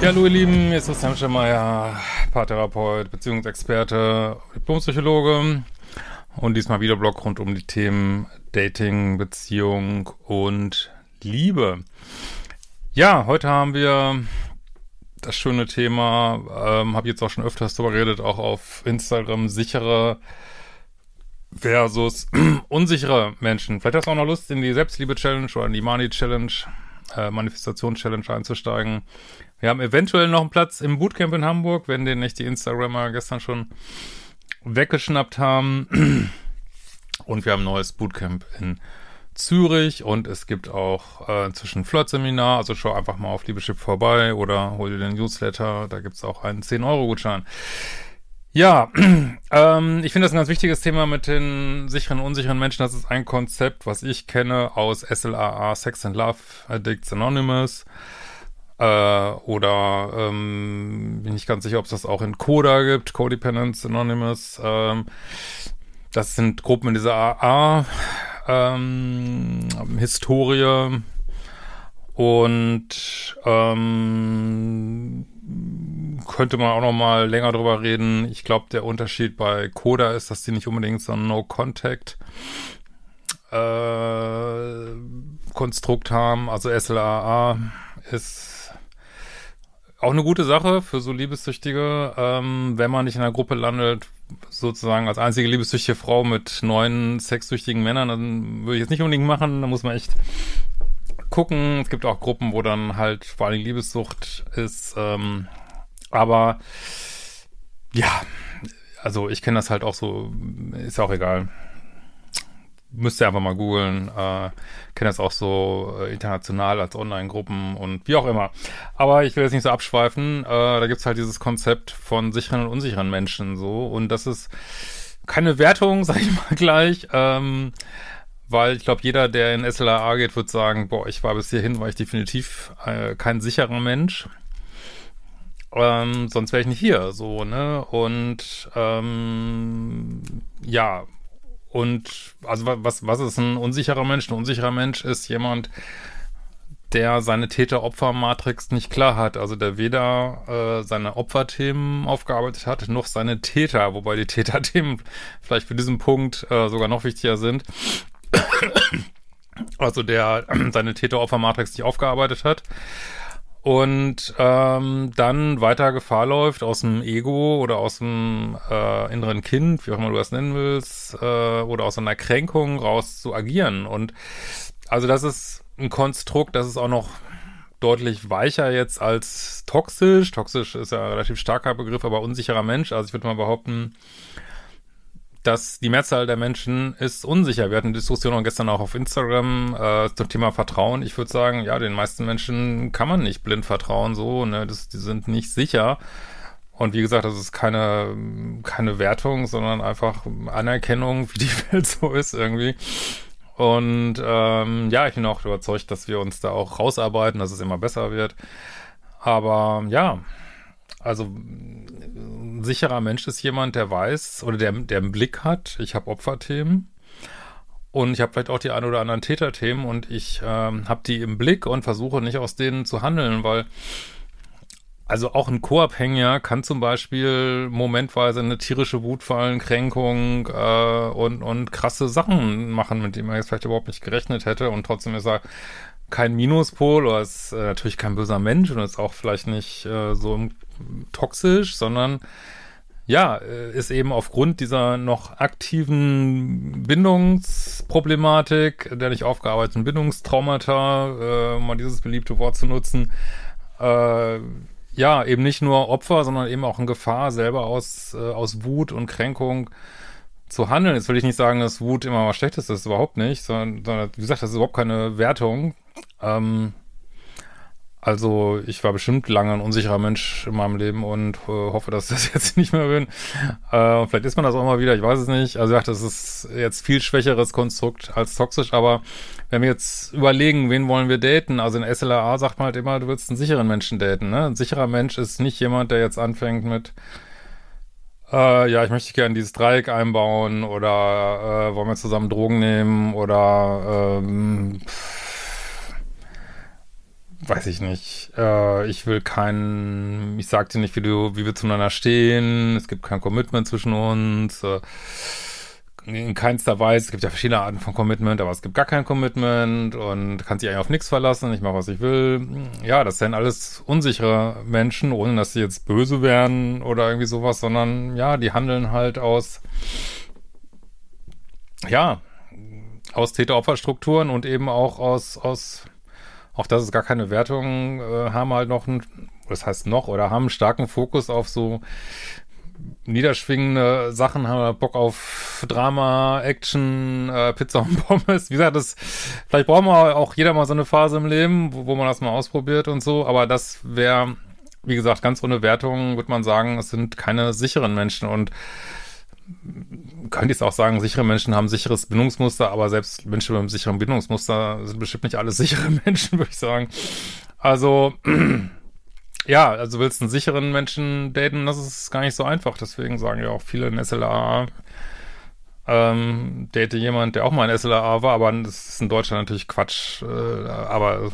Ja, hallo ihr Lieben, hier ist Christian Schemmeyer, Paartherapeut, Beziehungsexperte, Diplompsychologe und diesmal wieder Blog rund um die Themen Dating, Beziehung und Liebe. Ja, heute haben wir das schöne Thema, ähm, habe jetzt auch schon öfters darüber geredet, auch auf Instagram, sichere versus unsichere Menschen. Vielleicht hast du auch noch Lust, in die Selbstliebe-Challenge oder in die Money-Challenge, äh, Manifestation-Challenge einzusteigen. Wir haben eventuell noch einen Platz im Bootcamp in Hamburg, wenn den nicht die Instagrammer gestern schon weggeschnappt haben. Und wir haben ein neues Bootcamp in Zürich und es gibt auch äh, inzwischen Flirt-Seminar, also schau einfach mal auf Liebeschip vorbei oder hol dir den Newsletter, da gibt's auch einen 10-Euro-Gutschein. Ja, ähm, ich finde das ein ganz wichtiges Thema mit den sicheren und unsicheren Menschen. Das ist ein Konzept, was ich kenne aus SLAA, Sex and Love Addicts Anonymous. Äh, oder ähm, bin ich ganz sicher, ob es das auch in Coda gibt, Codependence Anonymous. Ähm, das sind Gruppen in dieser AA ähm, Historie und ähm, könnte man auch noch mal länger drüber reden. Ich glaube, der Unterschied bei Coda ist, dass die nicht unbedingt so ein No-Contact äh, Konstrukt haben. Also SLAA ist auch eine gute Sache für so Liebessüchtige, ähm, wenn man nicht in einer Gruppe landet, sozusagen als einzige liebessüchtige Frau mit neun sexsüchtigen Männern, dann würde ich jetzt nicht unbedingt machen, da muss man echt gucken. Es gibt auch Gruppen, wo dann halt vor allem Liebessucht ist, ähm, aber ja, also ich kenne das halt auch so, ist auch egal müsst ihr einfach mal googeln. Äh, kenne das auch so äh, international als Online-Gruppen und wie auch immer. Aber ich will jetzt nicht so abschweifen. Äh, da gibt's halt dieses Konzept von sicheren und unsicheren Menschen so. Und das ist keine Wertung, sag ich mal gleich. Ähm, weil ich glaube, jeder, der in SLAA geht, wird sagen, boah, ich war bis hierhin, war ich definitiv äh, kein sicherer Mensch. Ähm, sonst wäre ich nicht hier, so, ne? Und ähm, ja, und also was, was ist ein unsicherer Mensch? Ein unsicherer Mensch ist jemand, der seine Täter-Opfer-Matrix nicht klar hat. Also der weder äh, seine Opferthemen aufgearbeitet hat, noch seine Täter, wobei die Täterthemen vielleicht für diesen Punkt äh, sogar noch wichtiger sind. also der seine Täter-Opfer-Matrix nicht aufgearbeitet hat und ähm, dann weiter Gefahr läuft, aus dem Ego oder aus dem äh, inneren Kind, wie auch immer du das nennen willst, äh, oder aus einer Kränkung raus zu agieren. Und also das ist ein Konstrukt, das ist auch noch deutlich weicher jetzt als toxisch. Toxisch ist ja ein relativ starker Begriff, aber unsicherer Mensch. Also ich würde mal behaupten, dass die Mehrzahl der Menschen ist unsicher. Wir hatten Diskussionen gestern auch auf Instagram äh, zum Thema Vertrauen. Ich würde sagen, ja, den meisten Menschen kann man nicht blind vertrauen, so, ne, das, die sind nicht sicher. Und wie gesagt, das ist keine, keine Wertung, sondern einfach Anerkennung, wie die Welt so ist irgendwie. Und ähm, ja, ich bin auch überzeugt, dass wir uns da auch rausarbeiten, dass es immer besser wird. Aber ja, also ein sicherer Mensch ist jemand, der weiß oder der, der einen Blick hat, ich habe Opferthemen und ich habe vielleicht auch die ein oder anderen Täterthemen und ich ähm, habe die im Blick und versuche nicht aus denen zu handeln, weil also auch ein Co-Abhängiger kann zum Beispiel momentweise eine tierische Wut fallen, Kränkung äh, und, und krasse Sachen machen, mit denen man jetzt vielleicht überhaupt nicht gerechnet hätte und trotzdem ist er kein Minuspol oder ist äh, natürlich kein böser Mensch und ist auch vielleicht nicht äh, so toxisch, sondern ja, äh, ist eben aufgrund dieser noch aktiven Bindungsproblematik, der nicht aufgearbeiteten Bindungstraumata, äh, mal dieses beliebte Wort zu nutzen, äh, ja, eben nicht nur Opfer, sondern eben auch in Gefahr, selber aus, äh, aus Wut und Kränkung zu handeln. Jetzt will ich nicht sagen, dass Wut immer was Schlechtes ist, überhaupt nicht, sondern, sondern wie gesagt, das ist überhaupt keine Wertung. Ähm, also ich war bestimmt lange ein unsicherer Mensch in meinem Leben und äh, hoffe, dass ich das jetzt nicht mehr bin. Äh, vielleicht ist man das auch mal wieder, ich weiß es nicht. Also ich dachte, das ist jetzt viel schwächeres Konstrukt als toxisch, aber wenn wir jetzt überlegen, wen wollen wir daten, also in SLAA sagt man halt immer, du willst einen sicheren Menschen daten. Ne? Ein sicherer Mensch ist nicht jemand, der jetzt anfängt mit äh, ja, ich möchte gerne dieses Dreieck einbauen oder äh, wollen wir zusammen Drogen nehmen oder ähm, weiß ich nicht. Äh, ich will kein, ich sag dir nicht, wie du, wie wir zueinander stehen. Es gibt kein Commitment zwischen uns. Äh, in keinster Weise. Es gibt ja verschiedene Arten von Commitment, aber es gibt gar kein Commitment und kann sich eigentlich auf nichts verlassen. Ich mache, was ich will. Ja, das sind alles unsichere Menschen, ohne dass sie jetzt böse wären oder irgendwie sowas, sondern ja, die handeln halt aus, ja, aus Täter-Opfer-Strukturen und eben auch aus, aus, auch das ist gar keine Wertung, äh, haben halt noch ein, das heißt noch, oder haben einen starken Fokus auf so niederschwingende Sachen, haben wir Bock auf Drama, Action, äh, Pizza und Pommes. Wie gesagt, das, vielleicht brauchen wir auch jeder mal so eine Phase im Leben, wo, wo man das mal ausprobiert und so, aber das wäre, wie gesagt, ganz ohne Wertung, würde man sagen, es sind keine sicheren Menschen und könnte ich es auch sagen, sichere Menschen haben sicheres Bindungsmuster, aber selbst Menschen mit einem sicheren Bindungsmuster sind bestimmt nicht alle sichere Menschen, würde ich sagen. Also, ja, also willst du einen sicheren Menschen daten, das ist gar nicht so einfach. Deswegen sagen ja auch viele in SLA, ähm, date jemand, der auch mal in SLA war, aber das ist in Deutschland natürlich Quatsch. Äh, aber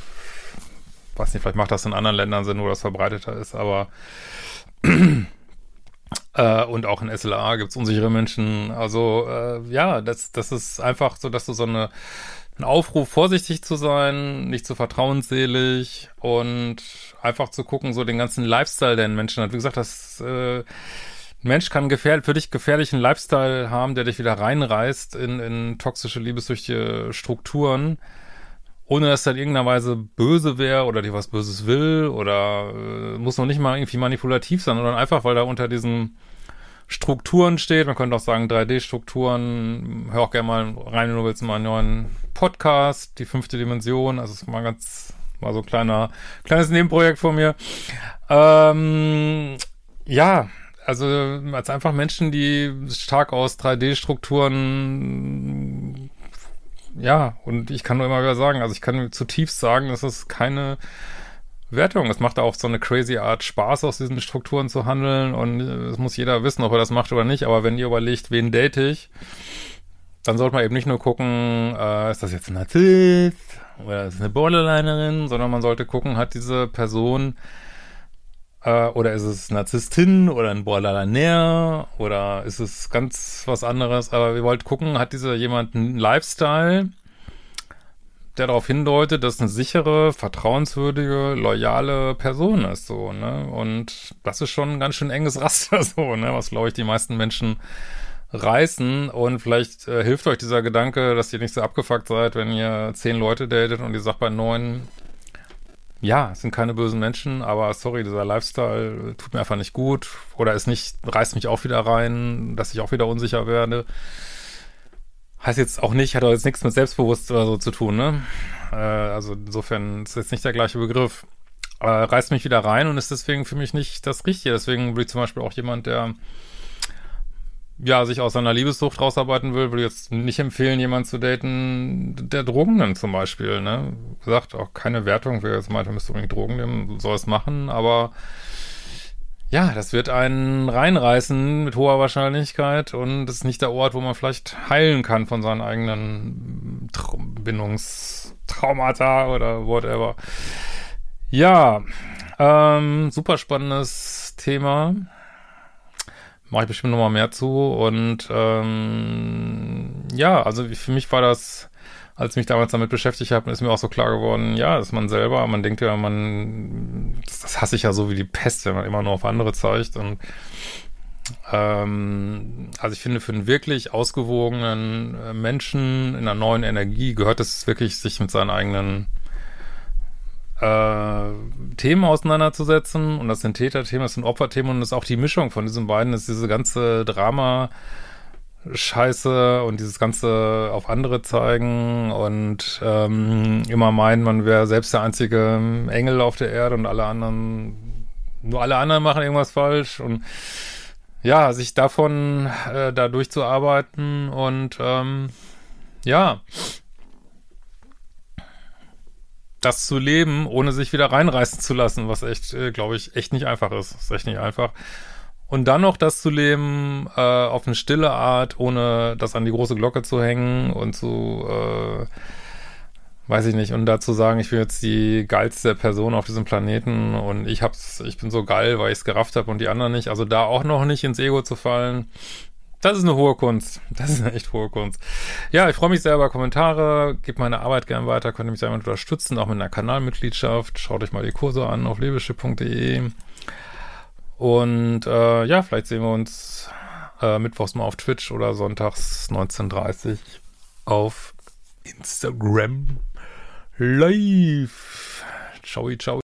weiß nicht, vielleicht macht das in anderen Ländern Sinn, wo das verbreiteter ist, aber äh, und auch in SLA gibt es unsichere Menschen. Also äh, ja, das, das ist einfach so, dass du so eine ein Aufruf, vorsichtig zu sein, nicht zu vertrauensselig und einfach zu gucken, so den ganzen Lifestyle, den Menschen hat. Wie gesagt, das äh, ein Mensch kann gefähr für dich gefährlichen Lifestyle haben, der dich wieder reinreißt in, in toxische, liebessüchtige Strukturen, ohne dass er in irgendeiner Weise böse wäre oder dir was Böses will oder äh, muss noch nicht mal irgendwie manipulativ sein, sondern einfach, weil er unter diesen Strukturen steht. Man könnte auch sagen 3D-Strukturen. Hör auch gerne mal rein, wenn du willst, mal einen neuen Podcast, die fünfte Dimension. Also ist mal ganz, mal so kleiner, kleines Nebenprojekt von mir. Ähm, ja, also als einfach Menschen, die stark aus 3D-Strukturen ja, und ich kann nur immer wieder sagen, also ich kann zutiefst sagen, dass es keine Wertung. Es macht auch so eine crazy Art Spaß, aus diesen Strukturen zu handeln und es muss jeder wissen, ob er das macht oder nicht. Aber wenn ihr überlegt, wen date ich, dann sollte man eben nicht nur gucken, äh, ist das jetzt ein Narzisst oder ist es eine Borderlinerin, sondern man sollte gucken, hat diese Person äh, oder ist es Narzisstin oder ein Borderliner oder ist es ganz was anderes? Aber wir wollten gucken, hat dieser jemand einen Lifestyle, der darauf hindeutet, dass eine sichere, vertrauenswürdige, loyale Person ist, so, ne? Und das ist schon ein ganz schön enges Raster, so, ne? Was, glaube ich, die meisten Menschen reißen und vielleicht äh, hilft euch dieser Gedanke, dass ihr nicht so abgefuckt seid, wenn ihr zehn Leute datet und ihr sagt bei neun, ja, es sind keine bösen Menschen, aber sorry, dieser Lifestyle tut mir einfach nicht gut oder ist nicht, reißt mich auch wieder rein, dass ich auch wieder unsicher werde. Heißt jetzt auch nicht, hat auch jetzt nichts mit Selbstbewusst oder so zu tun, ne? Äh, also insofern ist jetzt nicht der gleiche Begriff. Äh, reißt mich wieder rein und ist deswegen für mich nicht das Richtige. Deswegen würde ich zum Beispiel auch jemand, der ja, sich aus seiner Liebessucht rausarbeiten will, würde jetzt nicht empfehlen, jemanden zu daten, der Drogen nimmt zum Beispiel, ne? Gesagt, auch keine Wertung, wer jetzt meint, er müsste unbedingt Drogen nehmen, soll es machen, aber ja, das wird einen reinreißen mit hoher Wahrscheinlichkeit und das ist nicht der Ort, wo man vielleicht heilen kann von seinen eigenen Tra Bindungstraumata oder whatever. Ja, ähm, super spannendes Thema. Mache ich bestimmt nochmal mehr zu. Und ähm, ja, also für mich war das als ich mich damals damit beschäftigt habe, ist mir auch so klar geworden, ja, ist man selber, man denkt ja, man, das, das hasse ich ja so wie die Pest, wenn man immer nur auf andere zeigt. Und ähm, also ich finde, für einen wirklich ausgewogenen äh, Menschen in einer neuen Energie gehört es wirklich, sich mit seinen eigenen äh, Themen auseinanderzusetzen. Und das sind Täterthemen, das sind Opferthemen. Und das ist auch die Mischung von diesen beiden, das ist diese ganze Drama- Scheiße und dieses Ganze auf andere zeigen. Und ähm, immer meinen, man wäre selbst der einzige Engel auf der Erde und alle anderen, nur alle anderen machen irgendwas falsch. Und ja, sich davon äh, da durchzuarbeiten. Und ähm, ja, das zu leben, ohne sich wieder reinreißen zu lassen, was echt, äh, glaube ich, echt nicht einfach ist. ist echt nicht einfach. Und dann noch das zu leben äh, auf eine stille Art, ohne das an die große Glocke zu hängen und zu, äh, weiß ich nicht, und dazu sagen, ich bin jetzt die geilste Person auf diesem Planeten und ich hab's, ich bin so geil, weil ich es gerafft habe und die anderen nicht. Also da auch noch nicht ins Ego zu fallen, das ist eine hohe Kunst. Das ist eine echt hohe Kunst. Ja, ich freue mich sehr über Kommentare. Gebt meine Arbeit gern weiter. Könnt ihr mich sehr unterstützen, auch mit einer Kanalmitgliedschaft. Schaut euch mal die Kurse an auf lebeschip.de. Und äh, ja, vielleicht sehen wir uns äh, mittwochs mal auf Twitch oder sonntags 19.30 auf Instagram live. Ciao, ciao.